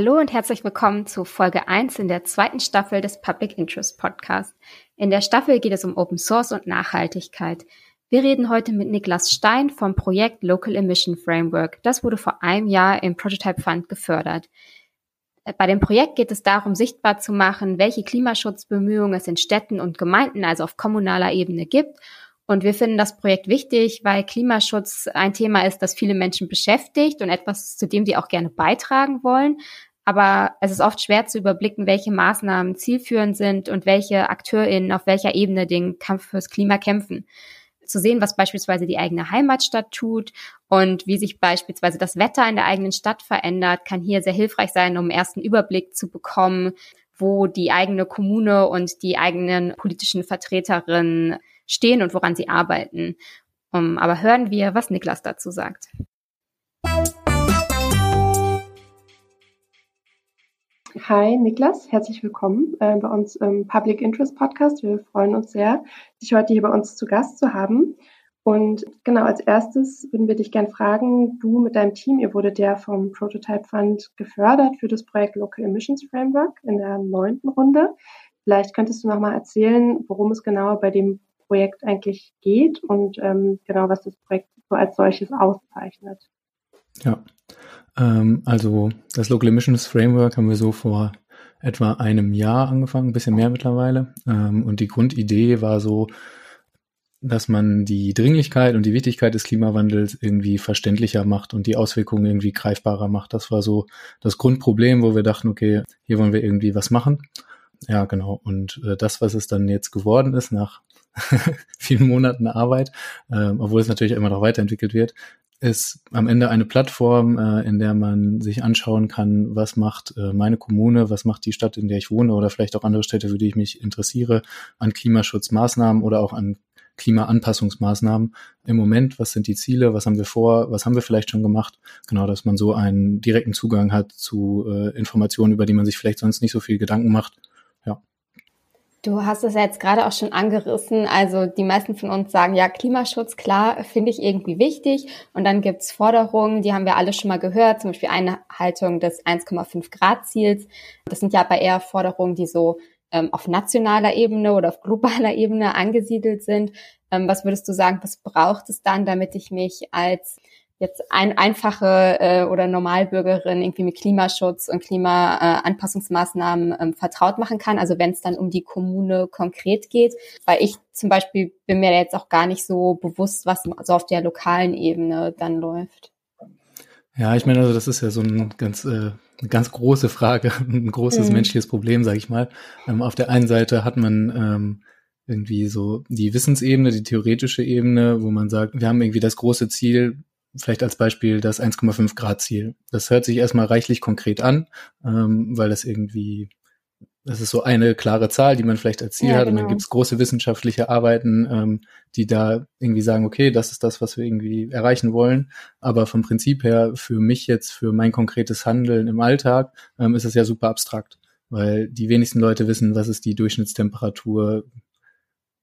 Hallo und herzlich willkommen zu Folge 1 in der zweiten Staffel des Public Interest Podcast. In der Staffel geht es um Open Source und Nachhaltigkeit. Wir reden heute mit Niklas Stein vom Projekt Local Emission Framework. Das wurde vor einem Jahr im Prototype Fund gefördert. Bei dem Projekt geht es darum, sichtbar zu machen, welche Klimaschutzbemühungen es in Städten und Gemeinden, also auf kommunaler Ebene gibt und wir finden das Projekt wichtig, weil Klimaschutz ein Thema ist, das viele Menschen beschäftigt und etwas, zu dem sie auch gerne beitragen wollen. Aber es ist oft schwer zu überblicken, welche Maßnahmen zielführend sind und welche AkteurInnen auf welcher Ebene den Kampf fürs Klima kämpfen. Zu sehen, was beispielsweise die eigene Heimatstadt tut und wie sich beispielsweise das Wetter in der eigenen Stadt verändert, kann hier sehr hilfreich sein, um ersten Überblick zu bekommen, wo die eigene Kommune und die eigenen politischen Vertreterinnen stehen und woran sie arbeiten. Um, aber hören wir, was Niklas dazu sagt. Hi Niklas, herzlich willkommen äh, bei uns im Public Interest Podcast. Wir freuen uns sehr, dich heute hier bei uns zu Gast zu haben. Und genau, als erstes würden wir dich gerne fragen, du mit deinem Team, ihr wurdet ja vom Prototype Fund gefördert für das Projekt Local Emissions Framework in der neunten Runde. Vielleicht könntest du nochmal erzählen, worum es genau bei dem Projekt eigentlich geht und ähm, genau, was das Projekt so als solches auszeichnet. Ja, ähm, also das Local Emissions Framework haben wir so vor etwa einem Jahr angefangen, ein bisschen mehr mittlerweile. Ähm, und die Grundidee war so, dass man die Dringlichkeit und die Wichtigkeit des Klimawandels irgendwie verständlicher macht und die Auswirkungen irgendwie greifbarer macht. Das war so das Grundproblem, wo wir dachten, okay, hier wollen wir irgendwie was machen. Ja, genau. Und äh, das, was es dann jetzt geworden ist, nach vielen Monaten Arbeit, äh, obwohl es natürlich immer noch weiterentwickelt wird, ist am Ende eine Plattform, äh, in der man sich anschauen kann, was macht äh, meine Kommune, was macht die Stadt, in der ich wohne oder vielleicht auch andere Städte, für die ich mich interessiere, an Klimaschutzmaßnahmen oder auch an Klimaanpassungsmaßnahmen. Im Moment, was sind die Ziele, was haben wir vor, was haben wir vielleicht schon gemacht, genau, dass man so einen direkten Zugang hat zu äh, Informationen, über die man sich vielleicht sonst nicht so viel Gedanken macht Du hast es ja jetzt gerade auch schon angerissen. Also die meisten von uns sagen, ja, Klimaschutz, klar, finde ich irgendwie wichtig. Und dann gibt's Forderungen, die haben wir alle schon mal gehört, zum Beispiel Einhaltung des 1,5 Grad Ziels. Das sind ja aber eher Forderungen, die so ähm, auf nationaler Ebene oder auf globaler Ebene angesiedelt sind. Ähm, was würdest du sagen, was braucht es dann, damit ich mich als jetzt ein, einfache äh, oder Normalbürgerin irgendwie mit Klimaschutz und Klimaanpassungsmaßnahmen äh, ähm, vertraut machen kann. Also wenn es dann um die Kommune konkret geht, weil ich zum Beispiel bin mir jetzt auch gar nicht so bewusst, was so auf der lokalen Ebene dann läuft. Ja, ich meine, also das ist ja so ein ganz äh, eine ganz große Frage, ein großes mhm. menschliches Problem, sage ich mal. Ähm, auf der einen Seite hat man ähm, irgendwie so die Wissensebene, die theoretische Ebene, wo man sagt, wir haben irgendwie das große Ziel, vielleicht als Beispiel das 1,5 Grad Ziel. Das hört sich erstmal reichlich konkret an, ähm, weil das irgendwie, das ist so eine klare Zahl, die man vielleicht als Ziel ja, hat. Genau. Und dann genau. gibt es große wissenschaftliche Arbeiten, ähm, die da irgendwie sagen, okay, das ist das, was wir irgendwie erreichen wollen. Aber vom Prinzip her, für mich jetzt, für mein konkretes Handeln im Alltag, ähm, ist es ja super abstrakt. Weil die wenigsten Leute wissen, was ist die Durchschnittstemperatur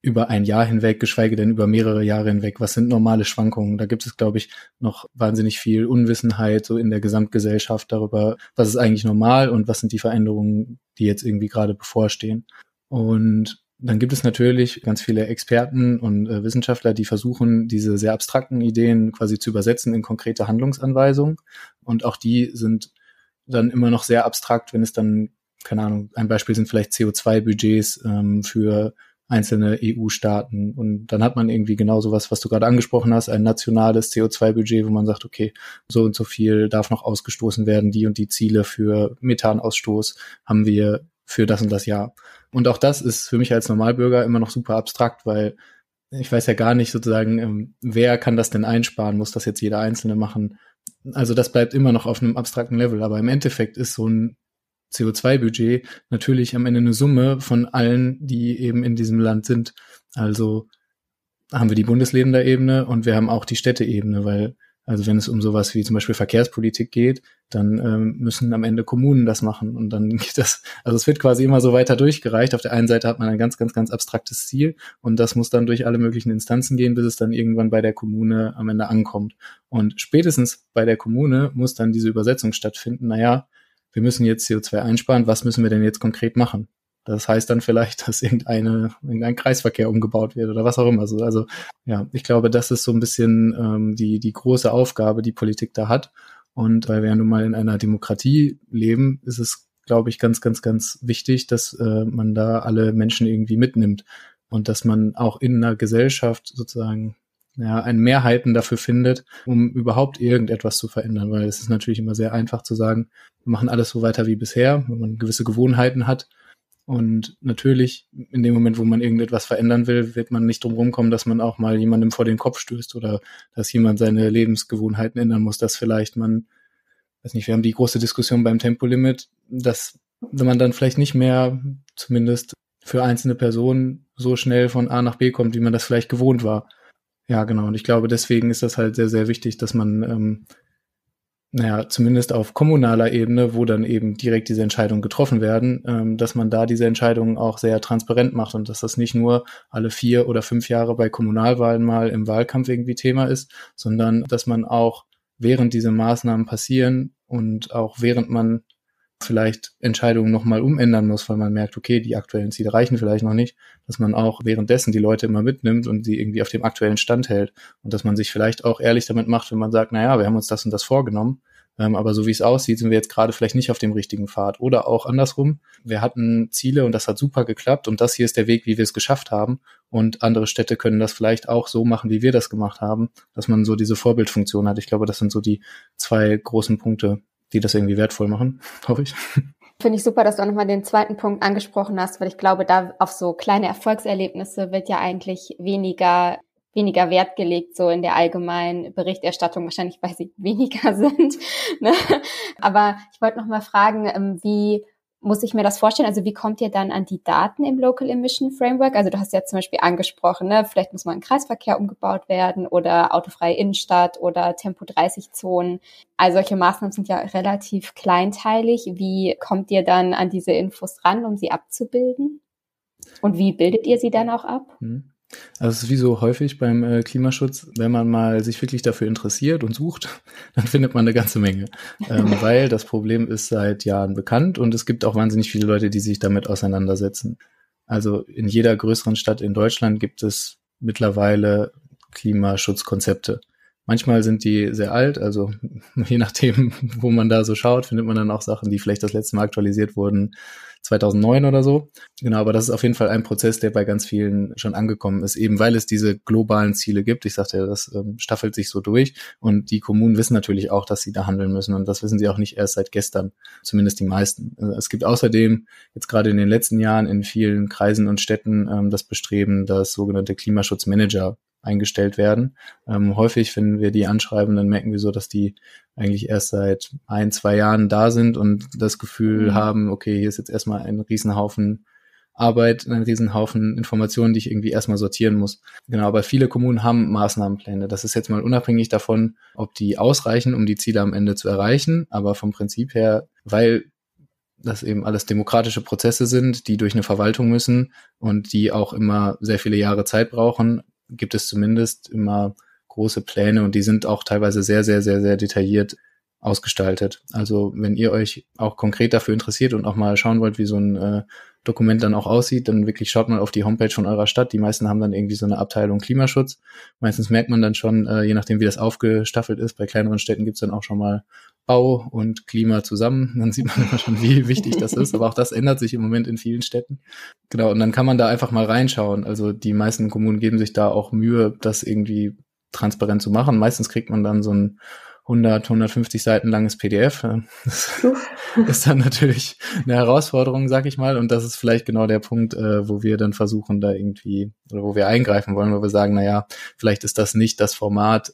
über ein Jahr hinweg, geschweige denn über mehrere Jahre hinweg. Was sind normale Schwankungen? Da gibt es, glaube ich, noch wahnsinnig viel Unwissenheit so in der Gesamtgesellschaft darüber, was ist eigentlich normal und was sind die Veränderungen, die jetzt irgendwie gerade bevorstehen. Und dann gibt es natürlich ganz viele Experten und äh, Wissenschaftler, die versuchen, diese sehr abstrakten Ideen quasi zu übersetzen in konkrete Handlungsanweisungen. Und auch die sind dann immer noch sehr abstrakt, wenn es dann, keine Ahnung, ein Beispiel sind vielleicht CO2-Budgets ähm, für einzelne EU-Staaten. Und dann hat man irgendwie genau sowas, was du gerade angesprochen hast, ein nationales CO2-Budget, wo man sagt, okay, so und so viel darf noch ausgestoßen werden, die und die Ziele für Methanausstoß haben wir für das und das Jahr. Und auch das ist für mich als Normalbürger immer noch super abstrakt, weil ich weiß ja gar nicht sozusagen, ähm, wer kann das denn einsparen? Muss das jetzt jeder Einzelne machen? Also das bleibt immer noch auf einem abstrakten Level, aber im Endeffekt ist so ein CO2-Budget natürlich am Ende eine Summe von allen, die eben in diesem Land sind. Also haben wir die Bundesländerebene und wir haben auch die Städteebene, weil also wenn es um sowas wie zum Beispiel Verkehrspolitik geht, dann ähm, müssen am Ende Kommunen das machen und dann geht das, also es wird quasi immer so weiter durchgereicht. Auf der einen Seite hat man ein ganz, ganz, ganz abstraktes Ziel und das muss dann durch alle möglichen Instanzen gehen, bis es dann irgendwann bei der Kommune am Ende ankommt. Und spätestens bei der Kommune muss dann diese Übersetzung stattfinden. Naja, wir müssen jetzt CO2 einsparen, was müssen wir denn jetzt konkret machen? Das heißt dann vielleicht, dass irgendeine, irgendein Kreisverkehr umgebaut wird oder was auch immer. Also, also ja, ich glaube, das ist so ein bisschen ähm, die, die große Aufgabe, die Politik da hat. Und weil wir ja nun mal in einer Demokratie leben, ist es, glaube ich, ganz, ganz, ganz wichtig, dass äh, man da alle Menschen irgendwie mitnimmt und dass man auch in einer Gesellschaft sozusagen ja, ein Mehrheiten dafür findet, um überhaupt irgendetwas zu verändern, weil es ist natürlich immer sehr einfach zu sagen, wir machen alles so weiter wie bisher, wenn man gewisse Gewohnheiten hat. Und natürlich, in dem Moment, wo man irgendetwas verändern will, wird man nicht drum rumkommen, dass man auch mal jemandem vor den Kopf stößt oder dass jemand seine Lebensgewohnheiten ändern muss, dass vielleicht man, weiß nicht, wir haben die große Diskussion beim Tempolimit, dass wenn man dann vielleicht nicht mehr zumindest für einzelne Personen so schnell von A nach B kommt, wie man das vielleicht gewohnt war. Ja, genau. Und ich glaube, deswegen ist das halt sehr, sehr wichtig, dass man, ähm, naja, zumindest auf kommunaler Ebene, wo dann eben direkt diese Entscheidungen getroffen werden, ähm, dass man da diese Entscheidungen auch sehr transparent macht und dass das nicht nur alle vier oder fünf Jahre bei Kommunalwahlen mal im Wahlkampf irgendwie Thema ist, sondern dass man auch während diese Maßnahmen passieren und auch während man vielleicht Entscheidungen nochmal umändern muss, weil man merkt, okay, die aktuellen Ziele reichen vielleicht noch nicht, dass man auch währenddessen die Leute immer mitnimmt und sie irgendwie auf dem aktuellen Stand hält und dass man sich vielleicht auch ehrlich damit macht, wenn man sagt, naja, wir haben uns das und das vorgenommen, ähm, aber so wie es aussieht, sind wir jetzt gerade vielleicht nicht auf dem richtigen Pfad oder auch andersrum, wir hatten Ziele und das hat super geklappt und das hier ist der Weg, wie wir es geschafft haben und andere Städte können das vielleicht auch so machen, wie wir das gemacht haben, dass man so diese Vorbildfunktion hat. Ich glaube, das sind so die zwei großen Punkte, die das irgendwie wertvoll machen, hoffe ich. Finde ich super, dass du auch nochmal den zweiten Punkt angesprochen hast, weil ich glaube, da auf so kleine Erfolgserlebnisse wird ja eigentlich weniger weniger Wert gelegt, so in der allgemeinen Berichterstattung, wahrscheinlich weil sie weniger sind. Ne? Aber ich wollte noch mal fragen, ähm, wie muss ich mir das vorstellen? Also wie kommt ihr dann an die Daten im Local Emission Framework? Also du hast ja zum Beispiel angesprochen, ne? vielleicht muss mal ein Kreisverkehr umgebaut werden oder autofreie Innenstadt oder Tempo 30 Zonen. All solche Maßnahmen sind ja relativ kleinteilig. Wie kommt ihr dann an diese Infos ran, um sie abzubilden? Und wie bildet ihr sie dann auch ab? Mhm. Also es ist wie so häufig beim äh, Klimaschutz, wenn man mal sich wirklich dafür interessiert und sucht, dann findet man eine ganze Menge. Ähm, weil das Problem ist seit Jahren bekannt und es gibt auch wahnsinnig viele Leute, die sich damit auseinandersetzen. Also in jeder größeren Stadt in Deutschland gibt es mittlerweile Klimaschutzkonzepte. Manchmal sind die sehr alt, also je nachdem, wo man da so schaut, findet man dann auch Sachen, die vielleicht das letzte Mal aktualisiert wurden, 2009 oder so. Genau, aber das ist auf jeden Fall ein Prozess, der bei ganz vielen schon angekommen ist, eben weil es diese globalen Ziele gibt. Ich sagte ja, das ähm, staffelt sich so durch und die Kommunen wissen natürlich auch, dass sie da handeln müssen und das wissen sie auch nicht erst seit gestern, zumindest die meisten. Äh, es gibt außerdem jetzt gerade in den letzten Jahren in vielen Kreisen und Städten ähm, das Bestreben, dass sogenannte Klimaschutzmanager eingestellt werden. Ähm, häufig, wenn wir die anschreiben, dann merken wir so, dass die eigentlich erst seit ein, zwei Jahren da sind und das Gefühl mhm. haben, okay, hier ist jetzt erstmal ein Riesenhaufen Arbeit, ein Riesenhaufen Informationen, die ich irgendwie erstmal sortieren muss. Genau, aber viele Kommunen haben Maßnahmenpläne. Das ist jetzt mal unabhängig davon, ob die ausreichen, um die Ziele am Ende zu erreichen. Aber vom Prinzip her, weil das eben alles demokratische Prozesse sind, die durch eine Verwaltung müssen und die auch immer sehr viele Jahre Zeit brauchen, gibt es zumindest immer große Pläne und die sind auch teilweise sehr, sehr, sehr, sehr detailliert ausgestaltet. Also wenn ihr euch auch konkret dafür interessiert und auch mal schauen wollt, wie so ein äh, Dokument dann auch aussieht, dann wirklich schaut mal auf die Homepage von eurer Stadt. Die meisten haben dann irgendwie so eine Abteilung Klimaschutz. Meistens merkt man dann schon, äh, je nachdem wie das aufgestaffelt ist, bei kleineren Städten gibt's dann auch schon mal Bau und Klima zusammen. Dann sieht man immer schon, wie wichtig das ist. Aber auch das ändert sich im Moment in vielen Städten. Genau, und dann kann man da einfach mal reinschauen. Also die meisten Kommunen geben sich da auch Mühe, das irgendwie transparent zu machen. Meistens kriegt man dann so ein 100, 150 Seiten langes PDF. Das ist dann natürlich eine Herausforderung, sag ich mal. Und das ist vielleicht genau der Punkt, äh, wo wir dann versuchen, da irgendwie, oder wo wir eingreifen wollen, wo wir sagen, na ja, vielleicht ist das nicht das Format,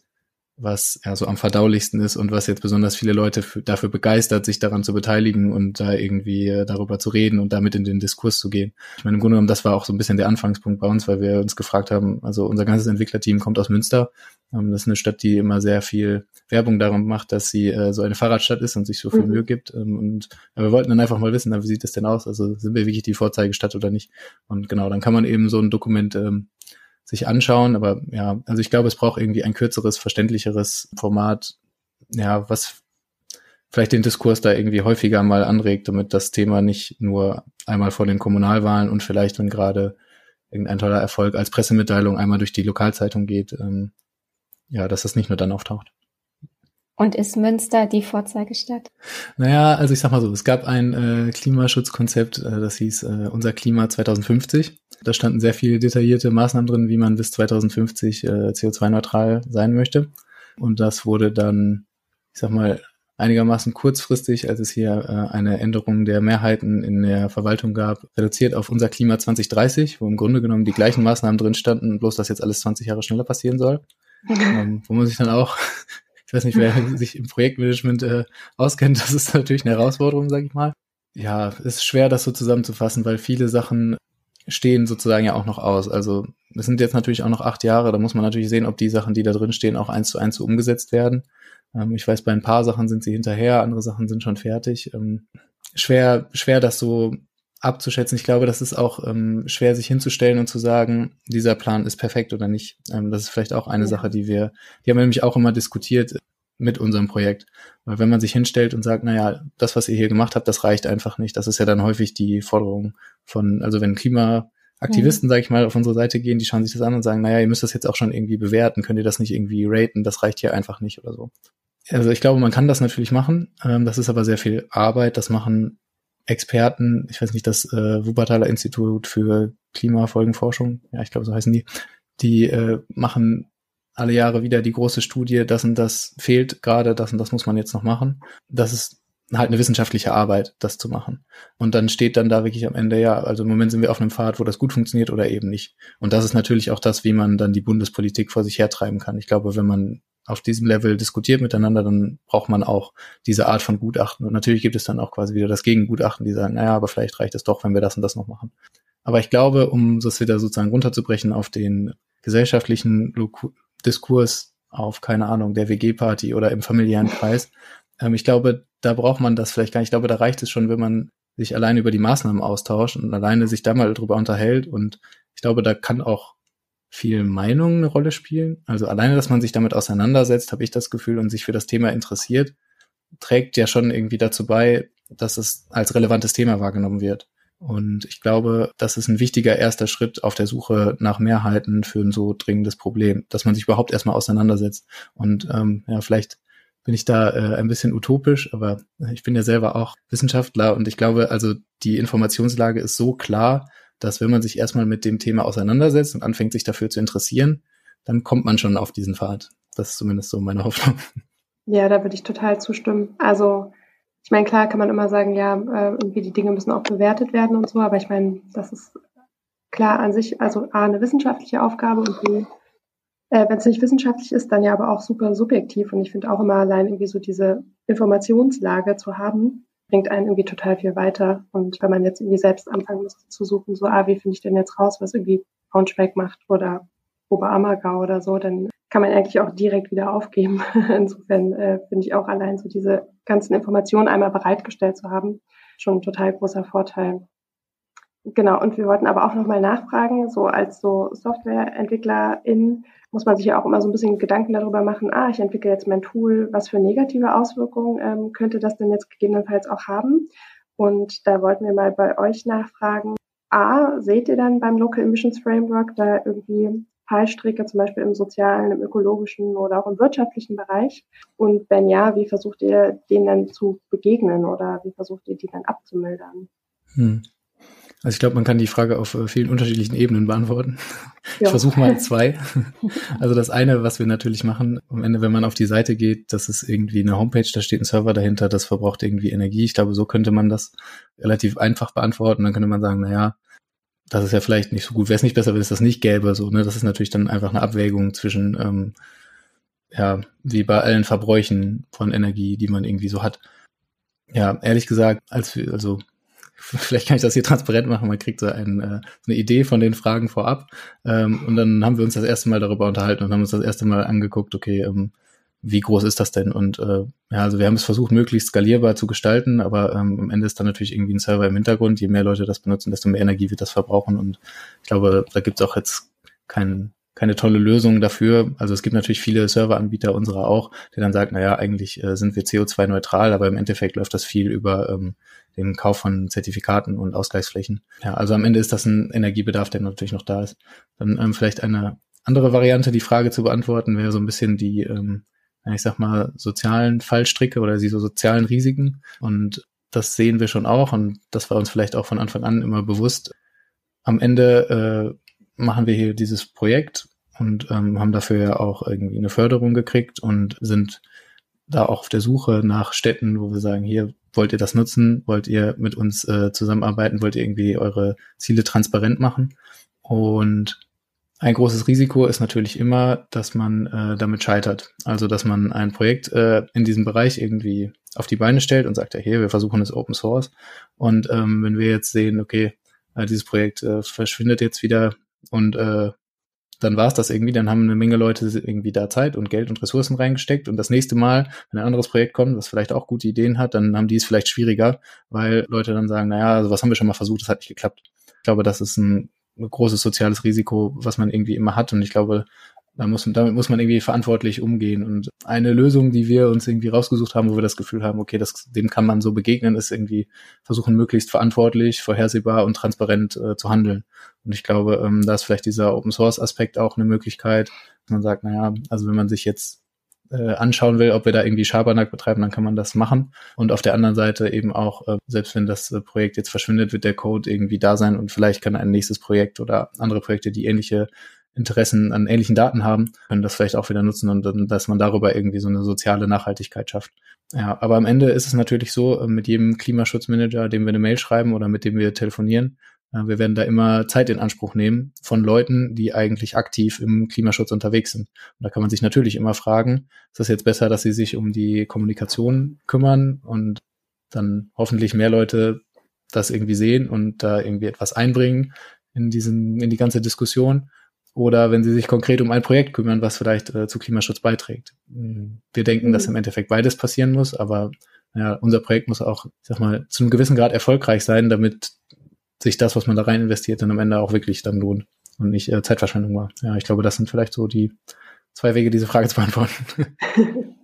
was ja so am verdaulichsten ist und was jetzt besonders viele Leute dafür begeistert, sich daran zu beteiligen und da irgendwie äh, darüber zu reden und damit in den Diskurs zu gehen. Ich meine, im Grunde genommen, das war auch so ein bisschen der Anfangspunkt bei uns, weil wir uns gefragt haben, also unser ganzes Entwicklerteam kommt aus Münster. Ähm, das ist eine Stadt, die immer sehr viel Werbung darum macht, dass sie äh, so eine Fahrradstadt ist und sich so viel mhm. Mühe gibt. Ähm, und ja, wir wollten dann einfach mal wissen, wie sieht das denn aus? Also sind wir wirklich die Vorzeigestadt oder nicht? Und genau, dann kann man eben so ein Dokument ähm, sich anschauen. Aber ja, also ich glaube, es braucht irgendwie ein kürzeres, verständlicheres Format, ja, was vielleicht den Diskurs da irgendwie häufiger mal anregt, damit das Thema nicht nur einmal vor den Kommunalwahlen und vielleicht, wenn gerade irgendein toller Erfolg als Pressemitteilung einmal durch die Lokalzeitung geht, ähm, ja, dass das nicht nur dann auftaucht. Und ist Münster die Vorzeigestadt? Naja, also ich sag mal so, es gab ein äh, Klimaschutzkonzept, äh, das hieß äh, Unser Klima 2050. Da standen sehr viele detaillierte Maßnahmen drin, wie man bis 2050 äh, CO2-neutral sein möchte. Und das wurde dann, ich sag mal, einigermaßen kurzfristig, als es hier äh, eine Änderung der Mehrheiten in der Verwaltung gab, reduziert auf unser Klima 2030, wo im Grunde genommen die gleichen Maßnahmen drin standen, bloß dass jetzt alles 20 Jahre schneller passieren soll. Mhm. Ähm, wo man sich dann auch, ich weiß nicht, wer sich im Projektmanagement äh, auskennt, das ist natürlich eine Herausforderung, sage ich mal. Ja, ist schwer, das so zusammenzufassen, weil viele Sachen stehen sozusagen ja auch noch aus. Also es sind jetzt natürlich auch noch acht Jahre, da muss man natürlich sehen, ob die Sachen, die da drin stehen, auch eins zu eins so umgesetzt werden. Ähm, ich weiß, bei ein paar Sachen sind sie hinterher, andere Sachen sind schon fertig. Ähm, schwer, schwer das so abzuschätzen. Ich glaube, das ist auch ähm, schwer, sich hinzustellen und zu sagen, dieser Plan ist perfekt oder nicht. Ähm, das ist vielleicht auch eine ja. Sache, die wir, die haben wir nämlich auch immer diskutiert mit unserem Projekt. Weil wenn man sich hinstellt und sagt, naja, das, was ihr hier gemacht habt, das reicht einfach nicht. Das ist ja dann häufig die Forderung von, also wenn Klimaaktivisten, mhm. sage ich mal, auf unsere Seite gehen, die schauen sich das an und sagen, naja, ihr müsst das jetzt auch schon irgendwie bewerten, könnt ihr das nicht irgendwie raten, das reicht hier einfach nicht oder so. Also ich glaube, man kann das natürlich machen. Ähm, das ist aber sehr viel Arbeit. Das machen Experten, ich weiß nicht, das äh, Wuppertaler Institut für Klimafolgenforschung, ja, ich glaube, so heißen die, die äh, machen alle Jahre wieder die große Studie, das und das fehlt gerade, das und das muss man jetzt noch machen. Das ist halt eine wissenschaftliche Arbeit, das zu machen. Und dann steht dann da wirklich am Ende, ja, also im Moment sind wir auf einem Pfad, wo das gut funktioniert oder eben nicht. Und das ist natürlich auch das, wie man dann die Bundespolitik vor sich hertreiben kann. Ich glaube, wenn man auf diesem Level diskutiert miteinander, dann braucht man auch diese Art von Gutachten. Und natürlich gibt es dann auch quasi wieder das Gegengutachten, die sagen, naja, aber vielleicht reicht es doch, wenn wir das und das noch machen. Aber ich glaube, um das wieder sozusagen runterzubrechen auf den gesellschaftlichen Diskurs, auf, keine Ahnung, der WG-Party oder im familiären Kreis, ähm, ich glaube, da braucht man das vielleicht gar nicht. Ich glaube, da reicht es schon, wenn man sich alleine über die Maßnahmen austauscht und alleine sich da mal drüber unterhält. Und ich glaube, da kann auch viel Meinung eine Rolle spielen. Also alleine, dass man sich damit auseinandersetzt, habe ich das Gefühl, und sich für das Thema interessiert, trägt ja schon irgendwie dazu bei, dass es als relevantes Thema wahrgenommen wird. Und ich glaube, das ist ein wichtiger erster Schritt auf der Suche nach Mehrheiten für ein so dringendes Problem, dass man sich überhaupt erstmal auseinandersetzt. Und ähm, ja, vielleicht bin ich da äh, ein bisschen utopisch, aber ich bin ja selber auch Wissenschaftler und ich glaube, also die Informationslage ist so klar, dass wenn man sich erstmal mit dem Thema auseinandersetzt und anfängt, sich dafür zu interessieren, dann kommt man schon auf diesen Pfad. Das ist zumindest so meine Hoffnung. Ja, da würde ich total zustimmen. Also ich meine, klar kann man immer sagen, ja, äh, irgendwie die Dinge müssen auch bewertet werden und so, aber ich meine, das ist klar an sich, also A, eine wissenschaftliche Aufgabe und B, äh, wenn es nicht wissenschaftlich ist, dann ja aber auch super subjektiv. Und ich finde auch immer allein irgendwie so diese Informationslage zu haben, bringt einen irgendwie total viel weiter. Und wenn man jetzt irgendwie selbst anfangen müsste zu suchen, so, ah, wie finde ich denn jetzt raus, was irgendwie Braunschweig macht oder Oberammergau oder so, dann kann man eigentlich auch direkt wieder aufgeben. Insofern äh, finde ich auch allein so diese ganzen Informationen einmal bereitgestellt zu haben, schon ein total großer Vorteil. Genau, und wir wollten aber auch nochmal nachfragen, so als so Softwareentwicklerin muss man sich ja auch immer so ein bisschen Gedanken darüber machen, ah, ich entwickle jetzt mein Tool, was für negative Auswirkungen ähm, könnte das denn jetzt gegebenenfalls auch haben? Und da wollten wir mal bei euch nachfragen, A, seht ihr dann beim Local Emissions Framework da irgendwie Fallstricke, zum Beispiel im sozialen, im ökologischen oder auch im wirtschaftlichen Bereich? Und wenn ja, wie versucht ihr denen dann zu begegnen oder wie versucht ihr die dann abzumildern? Hm. Also ich glaube, man kann die Frage auf äh, vielen unterschiedlichen Ebenen beantworten. Ja. Ich versuche mal zwei. Also das eine, was wir natürlich machen, am Ende, wenn man auf die Seite geht, das ist irgendwie eine Homepage, da steht ein Server dahinter, das verbraucht irgendwie Energie. Ich glaube, so könnte man das relativ einfach beantworten. Dann könnte man sagen, na ja, das ist ja vielleicht nicht so gut. Wäre es nicht besser, wenn es das nicht gäbe? So, ne? Das ist natürlich dann einfach eine Abwägung zwischen, ähm, ja, wie bei allen Verbräuchen von Energie, die man irgendwie so hat. Ja, ehrlich gesagt, als wir, also vielleicht kann ich das hier transparent machen, man kriegt so ein, äh, eine Idee von den Fragen vorab. Ähm, und dann haben wir uns das erste Mal darüber unterhalten und haben uns das erste Mal angeguckt, okay, ähm, wie groß ist das denn? Und äh, ja, also wir haben es versucht, möglichst skalierbar zu gestalten, aber ähm, am Ende ist dann natürlich irgendwie ein Server im Hintergrund. Je mehr Leute das benutzen, desto mehr Energie wird das verbrauchen. Und ich glaube, da gibt es auch jetzt keinen keine tolle Lösung dafür. Also es gibt natürlich viele Serveranbieter unserer auch, die dann sagen, naja, eigentlich äh, sind wir CO2-neutral, aber im Endeffekt läuft das viel über ähm, den Kauf von Zertifikaten und Ausgleichsflächen. Ja, also am Ende ist das ein Energiebedarf, der natürlich noch da ist. Dann ähm, vielleicht eine andere Variante, die Frage zu beantworten, wäre so ein bisschen die, ähm, ich sag mal, sozialen Fallstricke oder die so sozialen Risiken. Und das sehen wir schon auch und das war uns vielleicht auch von Anfang an immer bewusst. Am Ende äh, machen wir hier dieses Projekt und ähm, haben dafür ja auch irgendwie eine Förderung gekriegt und sind da auch auf der Suche nach Städten, wo wir sagen, hier wollt ihr das nutzen, wollt ihr mit uns äh, zusammenarbeiten, wollt ihr irgendwie eure Ziele transparent machen. Und ein großes Risiko ist natürlich immer, dass man äh, damit scheitert. Also dass man ein Projekt äh, in diesem Bereich irgendwie auf die Beine stellt und sagt, ja, hey, wir versuchen es Open Source. Und ähm, wenn wir jetzt sehen, okay, äh, dieses Projekt äh, verschwindet jetzt wieder und äh, dann war es das irgendwie, dann haben eine Menge Leute irgendwie da Zeit und Geld und Ressourcen reingesteckt und das nächste Mal, wenn ein anderes Projekt kommt, was vielleicht auch gute Ideen hat, dann haben die es vielleicht schwieriger, weil Leute dann sagen, naja, also was haben wir schon mal versucht, das hat nicht geklappt. Ich glaube, das ist ein, ein großes soziales Risiko, was man irgendwie immer hat und ich glaube, da muss, damit muss man irgendwie verantwortlich umgehen. Und eine Lösung, die wir uns irgendwie rausgesucht haben, wo wir das Gefühl haben, okay, das, dem kann man so begegnen, ist irgendwie versuchen, möglichst verantwortlich, vorhersehbar und transparent äh, zu handeln. Und ich glaube, ähm, da ist vielleicht dieser Open Source Aspekt auch eine Möglichkeit, dass man sagt, naja, also wenn man sich jetzt äh, anschauen will, ob wir da irgendwie Schabernack betreiben, dann kann man das machen. Und auf der anderen Seite eben auch, äh, selbst wenn das äh, Projekt jetzt verschwindet, wird der Code irgendwie da sein und vielleicht kann ein nächstes Projekt oder andere Projekte, die ähnliche Interessen an ähnlichen Daten haben, können das vielleicht auch wieder nutzen und dann, dass man darüber irgendwie so eine soziale Nachhaltigkeit schafft. Ja, aber am Ende ist es natürlich so, mit jedem Klimaschutzmanager, dem wir eine Mail schreiben oder mit dem wir telefonieren, wir werden da immer Zeit in Anspruch nehmen von Leuten, die eigentlich aktiv im Klimaschutz unterwegs sind. Und da kann man sich natürlich immer fragen, ist das jetzt besser, dass sie sich um die Kommunikation kümmern und dann hoffentlich mehr Leute das irgendwie sehen und da irgendwie etwas einbringen in diesen, in die ganze Diskussion? oder wenn sie sich konkret um ein Projekt kümmern, was vielleicht äh, zu Klimaschutz beiträgt. Wir denken, mhm. dass im Endeffekt beides passieren muss, aber ja, unser Projekt muss auch, ich sag mal, zu einem gewissen Grad erfolgreich sein, damit sich das, was man da rein investiert, dann am Ende auch wirklich dann lohnt und nicht äh, Zeitverschwendung war. Ja, ich glaube, das sind vielleicht so die zwei Wege, diese Frage zu beantworten.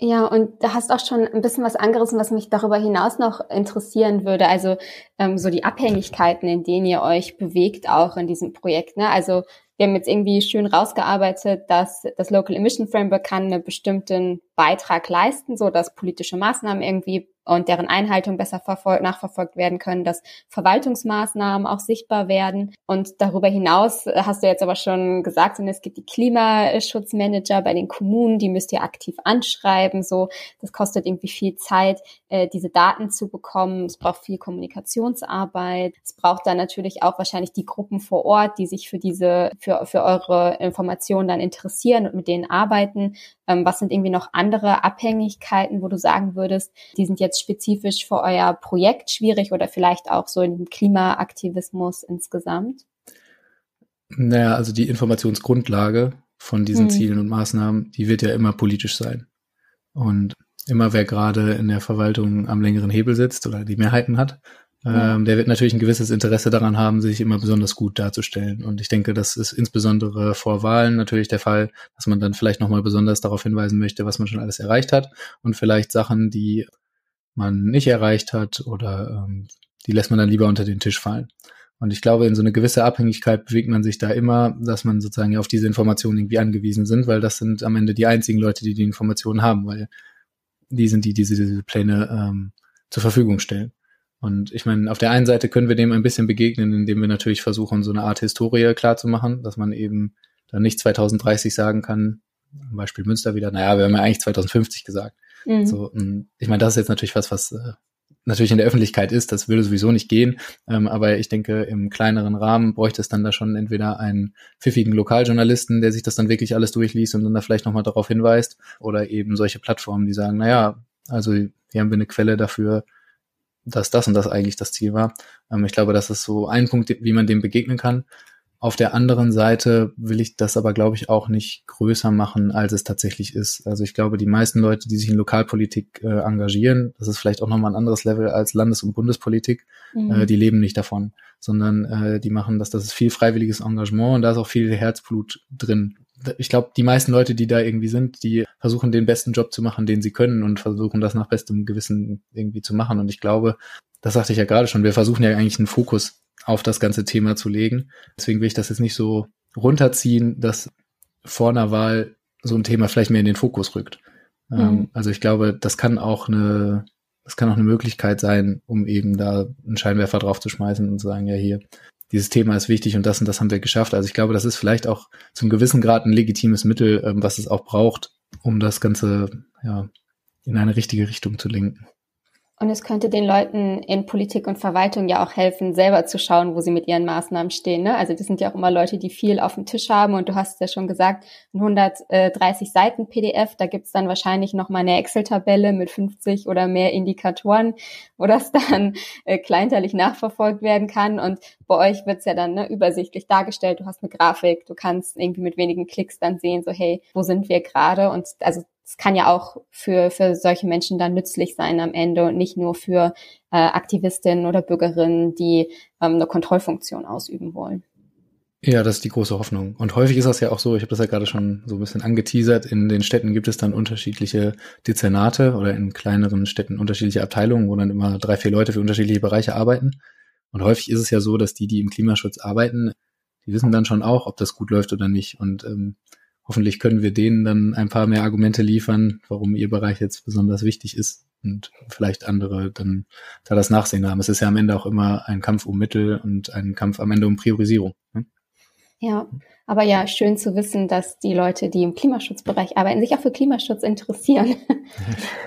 Ja, und da hast auch schon ein bisschen was angerissen, was mich darüber hinaus noch interessieren würde. Also ähm, so die Abhängigkeiten, in denen ihr euch bewegt, auch in diesem Projekt. Ne? Also wir haben jetzt irgendwie schön rausgearbeitet, dass das Local Emission Framework kann einen bestimmten Beitrag leisten, so dass politische Maßnahmen irgendwie und deren Einhaltung besser nachverfolgt werden können, dass Verwaltungsmaßnahmen auch sichtbar werden. Und darüber hinaus äh, hast du jetzt aber schon gesagt, es gibt die Klimaschutzmanager bei den Kommunen, die müsst ihr aktiv anschreiben. So, das kostet irgendwie viel Zeit, äh, diese Daten zu bekommen. Es braucht viel Kommunikationsarbeit. Es braucht dann natürlich auch wahrscheinlich die Gruppen vor Ort, die sich für diese, für, für eure Informationen dann interessieren und mit denen arbeiten. Ähm, was sind irgendwie noch andere Abhängigkeiten, wo du sagen würdest, die sind jetzt spezifisch für euer Projekt schwierig oder vielleicht auch so im Klimaaktivismus insgesamt? Naja, also die Informationsgrundlage von diesen hm. Zielen und Maßnahmen, die wird ja immer politisch sein. Und immer wer gerade in der Verwaltung am längeren Hebel sitzt oder die Mehrheiten hat, ähm, der wird natürlich ein gewisses Interesse daran haben, sich immer besonders gut darzustellen. Und ich denke, das ist insbesondere vor Wahlen natürlich der Fall, dass man dann vielleicht nochmal besonders darauf hinweisen möchte, was man schon alles erreicht hat und vielleicht Sachen, die man nicht erreicht hat oder ähm, die lässt man dann lieber unter den Tisch fallen. Und ich glaube, in so eine gewisse Abhängigkeit bewegt man sich da immer, dass man sozusagen auf diese Informationen irgendwie angewiesen sind, weil das sind am Ende die einzigen Leute, die die Informationen haben, weil die sind die, die diese, diese Pläne ähm, zur Verfügung stellen. Und ich meine, auf der einen Seite können wir dem ein bisschen begegnen, indem wir natürlich versuchen, so eine Art Historie klarzumachen, dass man eben dann nicht 2030 sagen kann, zum Beispiel Münster wieder, naja, wir haben ja eigentlich 2050 gesagt. Mhm. So, ich meine, das ist jetzt natürlich was, was äh, natürlich in der Öffentlichkeit ist, das würde sowieso nicht gehen. Ähm, aber ich denke, im kleineren Rahmen bräuchte es dann da schon entweder einen pfiffigen Lokaljournalisten, der sich das dann wirklich alles durchliest und dann da vielleicht nochmal darauf hinweist, oder eben solche Plattformen, die sagen, naja, also hier haben wir eine Quelle dafür, dass das und das eigentlich das Ziel war. Ähm, ich glaube, das ist so ein Punkt, wie man dem begegnen kann. Auf der anderen Seite will ich das aber, glaube ich, auch nicht größer machen, als es tatsächlich ist. Also ich glaube, die meisten Leute, die sich in Lokalpolitik äh, engagieren, das ist vielleicht auch nochmal ein anderes Level als Landes- und Bundespolitik, mhm. äh, die leben nicht davon, sondern äh, die machen das, das ist viel freiwilliges Engagement und da ist auch viel Herzblut drin. Ich glaube, die meisten Leute, die da irgendwie sind, die versuchen den besten Job zu machen, den sie können und versuchen das nach bestem Gewissen irgendwie zu machen. Und ich glaube, das sagte ich ja gerade schon, wir versuchen ja eigentlich einen Fokus auf das ganze Thema zu legen. Deswegen will ich das jetzt nicht so runterziehen, dass vor einer Wahl so ein Thema vielleicht mehr in den Fokus rückt. Ähm, mhm. also ich glaube, das kann auch eine, das kann auch eine Möglichkeit sein, um eben da einen Scheinwerfer drauf zu schmeißen und zu sagen, ja hier, dieses Thema ist wichtig und das und das haben wir geschafft. Also ich glaube, das ist vielleicht auch zum gewissen Grad ein legitimes Mittel, ähm, was es auch braucht, um das Ganze ja in eine richtige Richtung zu lenken. Und es könnte den Leuten in Politik und Verwaltung ja auch helfen, selber zu schauen, wo sie mit ihren Maßnahmen stehen. Ne? Also das sind ja auch immer Leute, die viel auf dem Tisch haben. Und du hast ja schon gesagt, ein 130 Seiten PDF, da gibt's dann wahrscheinlich noch mal eine Excel-Tabelle mit 50 oder mehr Indikatoren, wo das dann äh, kleinteilig nachverfolgt werden kann. Und bei euch wird's ja dann ne, übersichtlich dargestellt. Du hast eine Grafik, du kannst irgendwie mit wenigen Klicks dann sehen, so hey, wo sind wir gerade? Und also es kann ja auch für, für solche Menschen dann nützlich sein am Ende und nicht nur für äh, Aktivistinnen oder Bürgerinnen, die ähm, eine Kontrollfunktion ausüben wollen. Ja, das ist die große Hoffnung. Und häufig ist das ja auch so, ich habe das ja gerade schon so ein bisschen angeteasert, in den Städten gibt es dann unterschiedliche Dezernate oder in kleineren Städten unterschiedliche Abteilungen, wo dann immer drei, vier Leute für unterschiedliche Bereiche arbeiten. Und häufig ist es ja so, dass die, die im Klimaschutz arbeiten, die wissen dann schon auch, ob das gut läuft oder nicht. Und ähm, hoffentlich können wir denen dann ein paar mehr Argumente liefern, warum ihr Bereich jetzt besonders wichtig ist und vielleicht andere dann da das Nachsehen haben. Es ist ja am Ende auch immer ein Kampf um Mittel und ein Kampf am Ende um Priorisierung. Ne? Ja, aber ja, schön zu wissen, dass die Leute, die im Klimaschutzbereich arbeiten, sich auch für Klimaschutz interessieren.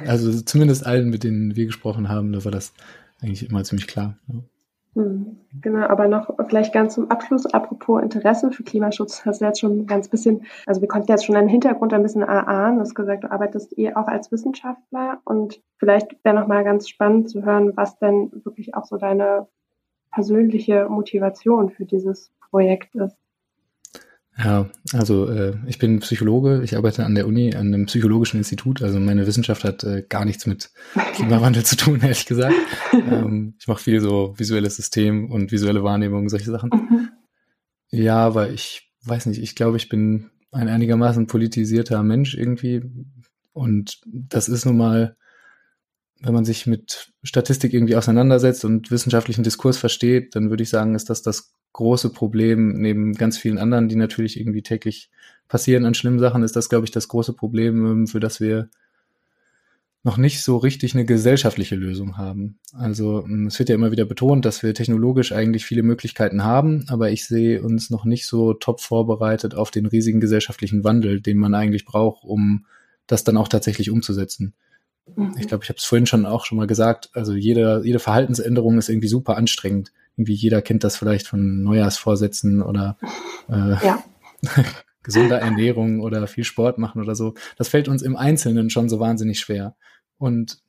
Also zumindest allen, mit denen wir gesprochen haben, da war das eigentlich immer ziemlich klar. Ja. Hm, genau, aber noch vielleicht ganz zum Abschluss, apropos Interesse für Klimaschutz, hast du jetzt schon ganz bisschen, also wir konnten jetzt schon deinen Hintergrund ein bisschen erahnen, du hast gesagt, du arbeitest eh auch als Wissenschaftler und vielleicht wäre nochmal ganz spannend zu hören, was denn wirklich auch so deine persönliche Motivation für dieses Projekt ist. Ja, also äh, ich bin Psychologe, ich arbeite an der Uni, an einem psychologischen Institut, also meine Wissenschaft hat äh, gar nichts mit Klimawandel zu tun, ehrlich gesagt. Ähm, ich mache viel so visuelles System und visuelle Wahrnehmung, solche Sachen. Mhm. Ja, aber ich weiß nicht, ich glaube, ich bin ein einigermaßen politisierter Mensch irgendwie und das ist nun mal, wenn man sich mit Statistik irgendwie auseinandersetzt und wissenschaftlichen Diskurs versteht, dann würde ich sagen, ist das das große Problem, neben ganz vielen anderen, die natürlich irgendwie täglich passieren an schlimmen Sachen, ist das, glaube ich, das große Problem, ähm, für das wir noch nicht so richtig eine gesellschaftliche Lösung haben. Also ähm, es wird ja immer wieder betont, dass wir technologisch eigentlich viele Möglichkeiten haben, aber ich sehe uns noch nicht so top vorbereitet auf den riesigen gesellschaftlichen Wandel, den man eigentlich braucht, um das dann auch tatsächlich umzusetzen. Mhm. Ich glaube, ich habe es vorhin schon auch schon mal gesagt, also jede, jede Verhaltensänderung ist irgendwie super anstrengend irgendwie jeder kennt das vielleicht von Neujahrsvorsätzen oder äh, ja. gesunder Ernährung oder viel Sport machen oder so. Das fällt uns im Einzelnen schon so wahnsinnig schwer. Und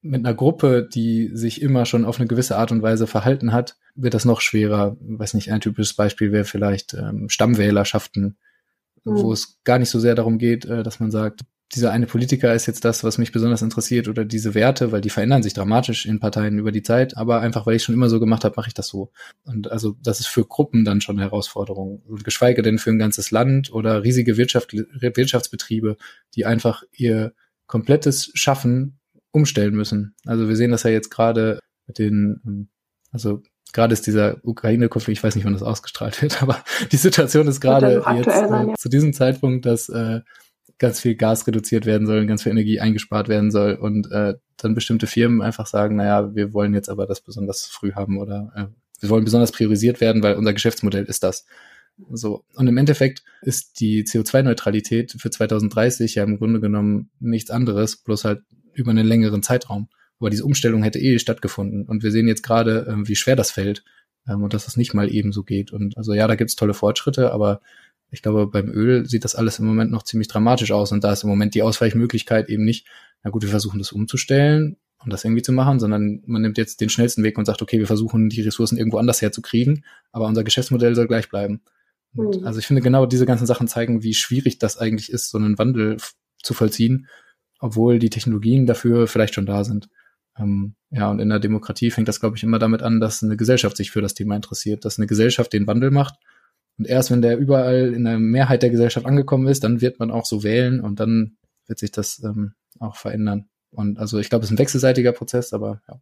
mit einer Gruppe, die sich immer schon auf eine gewisse Art und Weise verhalten hat, wird das noch schwerer. Ich weiß nicht, ein typisches Beispiel wäre vielleicht ähm, Stammwählerschaften, mhm. wo es gar nicht so sehr darum geht, äh, dass man sagt, dieser eine Politiker ist jetzt das, was mich besonders interessiert oder diese Werte, weil die verändern sich dramatisch in Parteien über die Zeit, aber einfach, weil ich schon immer so gemacht habe, mache ich das so. Und also das ist für Gruppen dann schon eine Herausforderung. Und geschweige denn für ein ganzes Land oder riesige Wirtschaft, Wirtschaftsbetriebe, die einfach ihr komplettes Schaffen umstellen müssen. Also wir sehen das ja jetzt gerade mit den, also gerade ist dieser Ukraine-Konflikt, ich weiß nicht, wann das ausgestrahlt wird, aber die Situation ist gerade jetzt sein, ja. zu diesem Zeitpunkt, dass äh, ganz viel Gas reduziert werden soll, ganz viel Energie eingespart werden soll und äh, dann bestimmte Firmen einfach sagen, naja, wir wollen jetzt aber das besonders früh haben oder äh, wir wollen besonders priorisiert werden, weil unser Geschäftsmodell ist das. So. Und im Endeffekt ist die CO2-Neutralität für 2030 ja im Grunde genommen nichts anderes, bloß halt über einen längeren Zeitraum. Aber diese Umstellung hätte eh stattgefunden. Und wir sehen jetzt gerade, äh, wie schwer das fällt ähm, und dass es nicht mal eben so geht. Und also ja, da gibt's tolle Fortschritte, aber ich glaube, beim Öl sieht das alles im Moment noch ziemlich dramatisch aus und da ist im Moment die Ausweichmöglichkeit eben nicht, na gut, wir versuchen das umzustellen und das irgendwie zu machen, sondern man nimmt jetzt den schnellsten Weg und sagt, okay, wir versuchen die Ressourcen irgendwo anders herzukriegen, aber unser Geschäftsmodell soll gleich bleiben. Und mhm. Also ich finde genau diese ganzen Sachen zeigen, wie schwierig das eigentlich ist, so einen Wandel zu vollziehen, obwohl die Technologien dafür vielleicht schon da sind. Ähm, ja, und in der Demokratie fängt das, glaube ich, immer damit an, dass eine Gesellschaft sich für das Thema interessiert, dass eine Gesellschaft den Wandel macht. Und erst wenn der überall in der Mehrheit der Gesellschaft angekommen ist, dann wird man auch so wählen und dann wird sich das ähm, auch verändern. Und also ich glaube, es ist ein wechselseitiger Prozess, aber ja.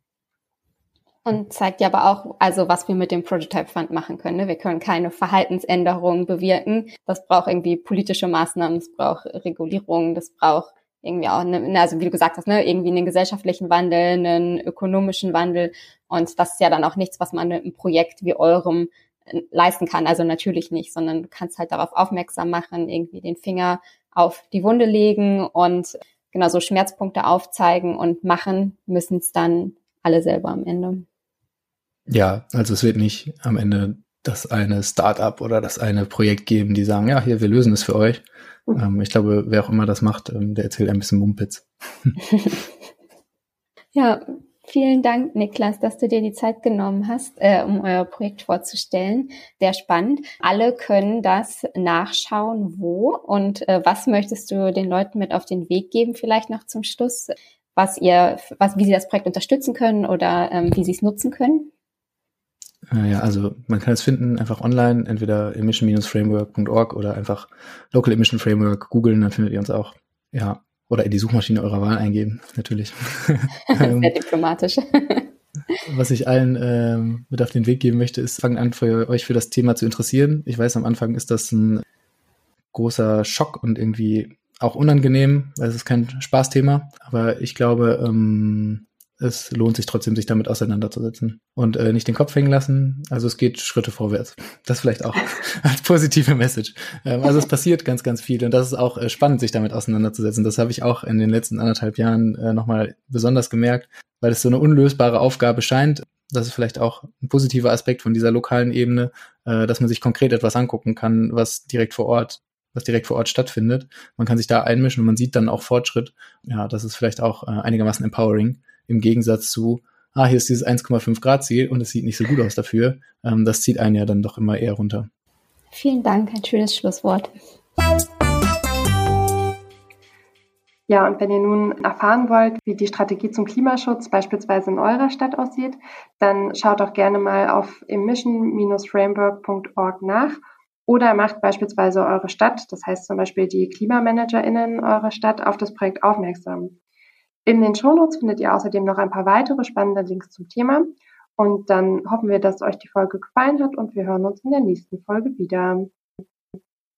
Und zeigt ja aber auch, also was wir mit dem Prototype Fund machen können. Ne? Wir können keine Verhaltensänderungen bewirken. Das braucht irgendwie politische Maßnahmen, das braucht Regulierung, das braucht irgendwie auch, ne, also wie du gesagt hast, ne, irgendwie einen gesellschaftlichen Wandel, einen ökonomischen Wandel. Und das ist ja dann auch nichts, was man mit einem Projekt wie eurem leisten kann. Also natürlich nicht, sondern du kannst halt darauf aufmerksam machen, irgendwie den Finger auf die Wunde legen und genau so Schmerzpunkte aufzeigen und machen müssen es dann alle selber am Ende. Ja, also es wird nicht am Ende das eine Startup oder das eine Projekt geben, die sagen, ja, hier, wir lösen es für euch. Mhm. Ähm, ich glaube, wer auch immer das macht, ähm, der erzählt ein bisschen Mumpitz. ja, vielen Dank, Niklas, dass du dir die Zeit genommen hast, äh, um euer Projekt vorzustellen. Sehr spannend. Alle können das nachschauen, wo und äh, was möchtest du den Leuten mit auf den Weg geben, vielleicht noch zum Schluss, was ihr, was, wie sie das Projekt unterstützen können oder ähm, wie sie es nutzen können? Äh, ja, also man kann es finden einfach online, entweder emission-framework.org oder einfach Local Emission Framework googeln, dann findet ihr uns auch. Ja, oder in die Suchmaschine eurer Wahl eingeben, natürlich. Sehr diplomatisch. Was ich allen ähm, mit auf den Weg geben möchte, ist, fangen an, für euch für das Thema zu interessieren. Ich weiß, am Anfang ist das ein großer Schock und irgendwie auch unangenehm, weil es ist kein Spaßthema. Aber ich glaube, ähm, es lohnt sich trotzdem, sich damit auseinanderzusetzen und äh, nicht den Kopf hängen lassen. Also es geht Schritte vorwärts. Das vielleicht auch als positive Message. Ähm, also es passiert ganz, ganz viel und das ist auch äh, spannend, sich damit auseinanderzusetzen. Das habe ich auch in den letzten anderthalb Jahren äh, nochmal besonders gemerkt, weil es so eine unlösbare Aufgabe scheint. Das ist vielleicht auch ein positiver Aspekt von dieser lokalen Ebene, äh, dass man sich konkret etwas angucken kann, was direkt vor Ort was direkt vor Ort stattfindet. Man kann sich da einmischen und man sieht dann auch Fortschritt. Ja, das ist vielleicht auch äh, einigermaßen empowering im Gegensatz zu, ah, hier ist dieses 1,5 Grad Ziel und es sieht nicht so gut aus dafür. Ähm, das zieht einen ja dann doch immer eher runter. Vielen Dank, ein schönes Schlusswort. Ja, und wenn ihr nun erfahren wollt, wie die Strategie zum Klimaschutz beispielsweise in eurer Stadt aussieht, dann schaut auch gerne mal auf emission-framework.org nach oder macht beispielsweise eure Stadt, das heißt zum Beispiel die KlimamanagerInnen eurer Stadt, auf das Projekt aufmerksam. In den Shownotes findet ihr außerdem noch ein paar weitere spannende Links zum Thema. Und dann hoffen wir, dass euch die Folge gefallen hat und wir hören uns in der nächsten Folge wieder.